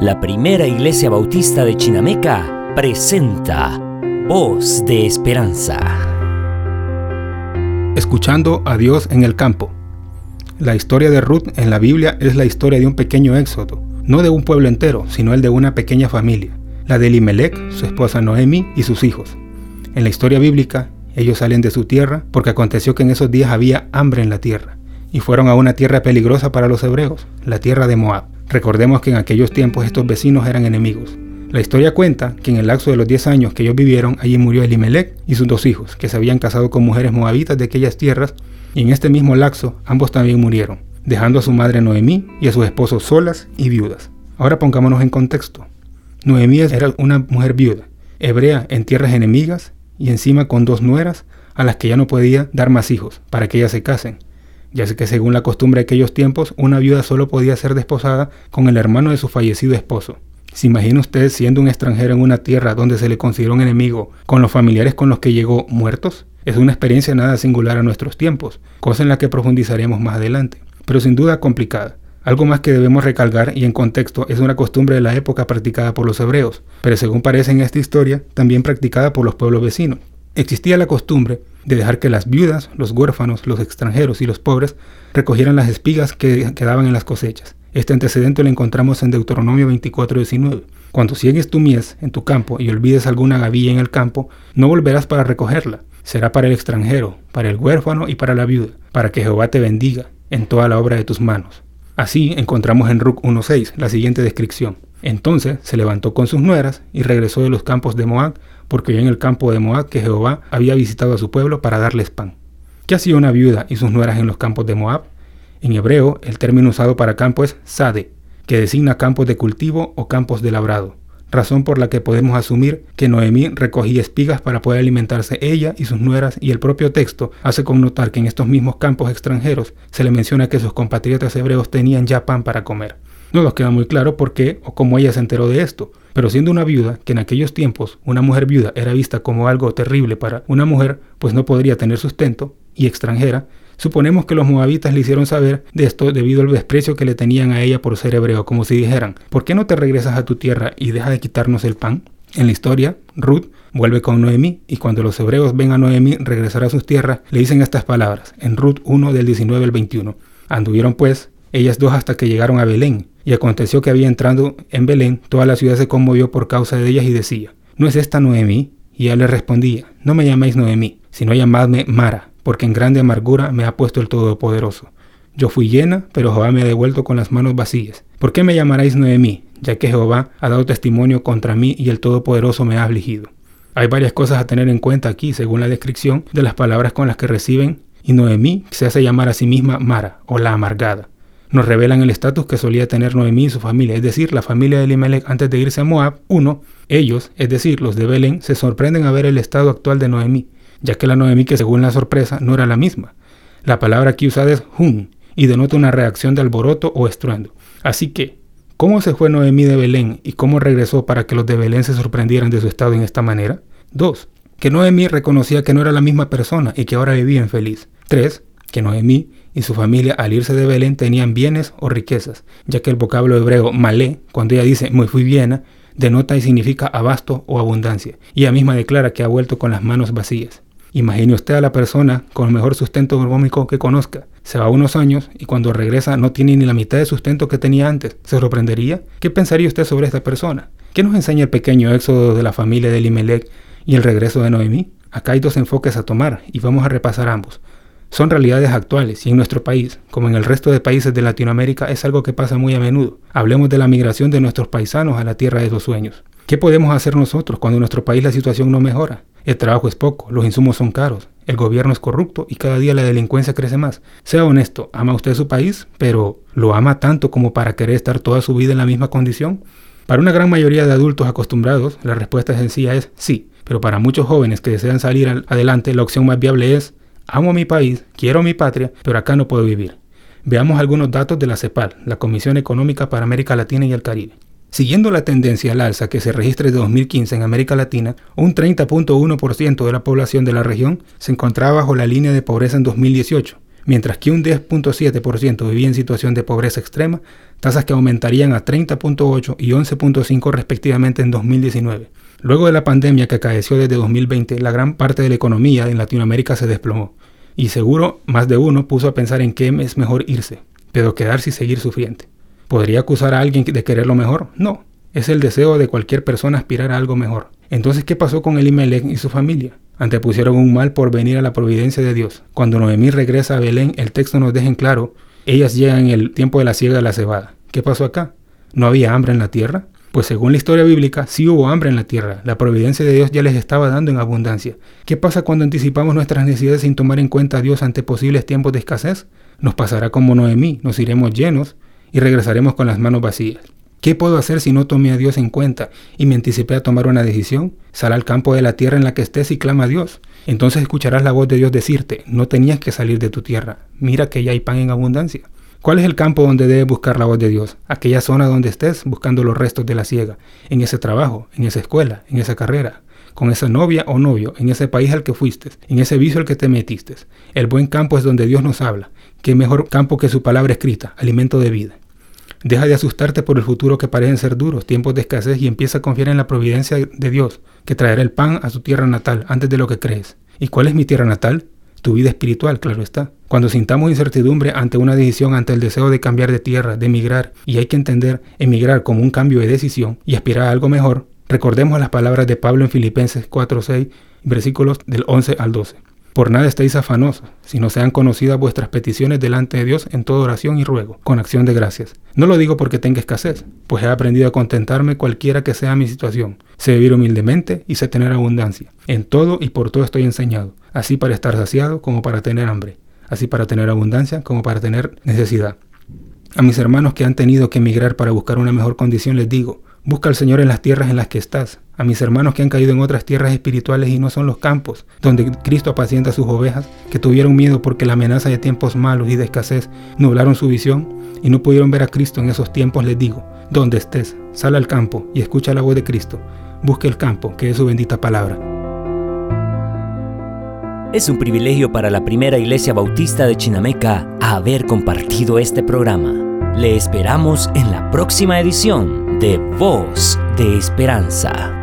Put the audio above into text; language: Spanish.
La primera iglesia bautista de Chinameca presenta Voz de Esperanza. Escuchando a Dios en el campo. La historia de Ruth en la Biblia es la historia de un pequeño éxodo, no de un pueblo entero, sino el de una pequeña familia, la de Elimelech, su esposa Noemi y sus hijos. En la historia bíblica, ellos salen de su tierra porque aconteció que en esos días había hambre en la tierra, y fueron a una tierra peligrosa para los hebreos, la tierra de Moab. Recordemos que en aquellos tiempos estos vecinos eran enemigos. La historia cuenta que en el lapso de los 10 años que ellos vivieron, allí murió Elimelech y sus dos hijos, que se habían casado con mujeres moabitas de aquellas tierras, y en este mismo lapso ambos también murieron, dejando a su madre Noemí y a sus esposos solas y viudas. Ahora pongámonos en contexto. Noemí era una mujer viuda, hebrea en tierras enemigas y encima con dos nueras a las que ya no podía dar más hijos para que ellas se casen ya que según la costumbre de aquellos tiempos, una viuda solo podía ser desposada con el hermano de su fallecido esposo. ¿Se imagina usted siendo un extranjero en una tierra donde se le consideró un enemigo con los familiares con los que llegó muertos? Es una experiencia nada singular a nuestros tiempos, cosa en la que profundizaremos más adelante, pero sin duda complicada. Algo más que debemos recalcar y en contexto es una costumbre de la época practicada por los hebreos, pero según parece en esta historia, también practicada por los pueblos vecinos. Existía la costumbre de dejar que las viudas, los huérfanos, los extranjeros y los pobres recogieran las espigas que quedaban en las cosechas. Este antecedente lo encontramos en Deuteronomio 24:19. Cuando sigues tu mies en tu campo y olvides alguna gavilla en el campo, no volverás para recogerla. Será para el extranjero, para el huérfano y para la viuda, para que Jehová te bendiga en toda la obra de tus manos. Así encontramos en Ruc 1.6 la siguiente descripción. Entonces se levantó con sus nueras y regresó de los campos de Moab porque en el campo de Moab que Jehová había visitado a su pueblo para darles pan. ¿Qué hacía una viuda y sus nueras en los campos de Moab? En hebreo, el término usado para campo es sade, que designa campos de cultivo o campos de labrado, razón por la que podemos asumir que Noemí recogía espigas para poder alimentarse ella y sus nueras y el propio texto hace connotar que en estos mismos campos extranjeros se le menciona que sus compatriotas hebreos tenían ya pan para comer. No nos queda muy claro por qué o cómo ella se enteró de esto, pero siendo una viuda, que en aquellos tiempos una mujer viuda era vista como algo terrible para una mujer, pues no podría tener sustento, y extranjera, suponemos que los moabitas le hicieron saber de esto debido al desprecio que le tenían a ella por ser hebreo, como si dijeran, ¿por qué no te regresas a tu tierra y deja de quitarnos el pan? En la historia, Ruth vuelve con Noemí y cuando los hebreos ven a Noemí regresar a sus tierras, le dicen estas palabras, en Ruth 1 del 19 al 21. Anduvieron pues ellas dos hasta que llegaron a Belén, y aconteció que había entrado en Belén, toda la ciudad se conmovió por causa de ellas y decía, ¿no es esta Noemí? Y ella le respondía, no me llaméis Noemí, sino llamadme Mara, porque en grande amargura me ha puesto el Todopoderoso. Yo fui llena, pero Jehová me ha devuelto con las manos vacías. ¿Por qué me llamaréis Noemí? Ya que Jehová ha dado testimonio contra mí y el Todopoderoso me ha afligido. Hay varias cosas a tener en cuenta aquí, según la descripción de las palabras con las que reciben, y Noemí se hace llamar a sí misma Mara, o la amargada nos revelan el estatus que solía tener Noemí y su familia, es decir, la familia de Elimelech antes de irse a Moab. Uno, ellos, es decir, los de Belén, se sorprenden a ver el estado actual de Noemí, ya que la Noemí que según la sorpresa no era la misma. La palabra aquí usada es hun y denota una reacción de alboroto o estruendo. Así que, ¿cómo se fue Noemí de Belén y cómo regresó para que los de Belén se sorprendieran de su estado en esta manera? 2. Que Noemí reconocía que no era la misma persona y que ahora vivía infeliz. 3 que Noemí y su familia al irse de Belén tenían bienes o riquezas, ya que el vocablo hebreo malé, cuando ella dice muy fui bien, denota y significa abasto o abundancia, y ella misma declara que ha vuelto con las manos vacías. Imagine usted a la persona con el mejor sustento económico que conozca. Se va unos años y cuando regresa no tiene ni la mitad de sustento que tenía antes. ¿Se sorprendería? ¿Qué pensaría usted sobre esta persona? ¿Qué nos enseña el pequeño éxodo de la familia de Elimelech y el regreso de Noemí? Acá hay dos enfoques a tomar y vamos a repasar ambos son realidades actuales y en nuestro país, como en el resto de países de Latinoamérica, es algo que pasa muy a menudo. Hablemos de la migración de nuestros paisanos a la tierra de sus sueños. ¿Qué podemos hacer nosotros cuando en nuestro país la situación no mejora? El trabajo es poco, los insumos son caros, el gobierno es corrupto y cada día la delincuencia crece más. Sea honesto, ¿ama usted su país, pero lo ama tanto como para querer estar toda su vida en la misma condición? Para una gran mayoría de adultos acostumbrados, la respuesta sencilla es sí, pero para muchos jóvenes que desean salir adelante, la opción más viable es Amo mi país, quiero mi patria, pero acá no puedo vivir. Veamos algunos datos de la CEPAL, la Comisión Económica para América Latina y el Caribe. Siguiendo la tendencia al alza que se registra desde 2015 en América Latina, un 30.1% de la población de la región se encontraba bajo la línea de pobreza en 2018, mientras que un 10.7% vivía en situación de pobreza extrema, tasas que aumentarían a 30.8 y 11.5 respectivamente en 2019. Luego de la pandemia que acaeció desde 2020, la gran parte de la economía en Latinoamérica se desplomó, y seguro más de uno puso a pensar en qué es mejor irse, pero quedarse y seguir sufriendo. ¿Podría acusar a alguien de querer lo mejor? No, es el deseo de cualquier persona aspirar a algo mejor. Entonces, ¿qué pasó con Elimelech y su familia? Antepusieron un mal por venir a la providencia de Dios. Cuando Noemí regresa a Belén, el texto nos deja en claro, ellas llegan en el tiempo de la siega de la cebada. ¿Qué pasó acá? ¿No había hambre en la tierra? Pues según la historia bíblica, sí hubo hambre en la tierra. La providencia de Dios ya les estaba dando en abundancia. ¿Qué pasa cuando anticipamos nuestras necesidades sin tomar en cuenta a Dios ante posibles tiempos de escasez? Nos pasará como Noemí, nos iremos llenos y regresaremos con las manos vacías. ¿Qué puedo hacer si no tomé a Dios en cuenta y me anticipé a tomar una decisión? Sal al campo de la tierra en la que estés y clama a Dios. Entonces escucharás la voz de Dios decirte, no tenías que salir de tu tierra, mira que ya hay pan en abundancia. ¿Cuál es el campo donde debes buscar la voz de Dios? Aquella zona donde estés buscando los restos de la ciega, en ese trabajo, en esa escuela, en esa carrera, con esa novia o novio, en ese país al que fuiste, en ese vicio al que te metiste. El buen campo es donde Dios nos habla. ¿Qué mejor campo que su palabra escrita, alimento de vida? Deja de asustarte por el futuro que parecen ser duros, tiempos de escasez y empieza a confiar en la providencia de Dios, que traerá el pan a su tierra natal antes de lo que crees. ¿Y cuál es mi tierra natal? Tu vida espiritual, claro está. Cuando sintamos incertidumbre ante una decisión, ante el deseo de cambiar de tierra, de emigrar, y hay que entender emigrar como un cambio de decisión y aspirar a algo mejor, recordemos las palabras de Pablo en Filipenses 4:6, versículos del 11 al 12. Por nada estéis afanosos, sino sean conocidas vuestras peticiones delante de Dios en toda oración y ruego, con acción de gracias. No lo digo porque tenga escasez, pues he aprendido a contentarme cualquiera que sea mi situación. Sé vivir humildemente y sé tener abundancia. En todo y por todo estoy enseñado, así para estar saciado como para tener hambre, así para tener abundancia como para tener necesidad. A mis hermanos que han tenido que emigrar para buscar una mejor condición les digo, Busca al Señor en las tierras en las que estás. A mis hermanos que han caído en otras tierras espirituales y no son los campos, donde Cristo apacienta sus ovejas, que tuvieron miedo porque la amenaza de tiempos malos y de escasez nublaron su visión y no pudieron ver a Cristo en esos tiempos, les digo, donde estés, sal al campo y escucha la voz de Cristo. Busque el campo, que es su bendita palabra. Es un privilegio para la primera iglesia bautista de Chinameca haber compartido este programa. Le esperamos en la próxima edición de Voz de Esperanza.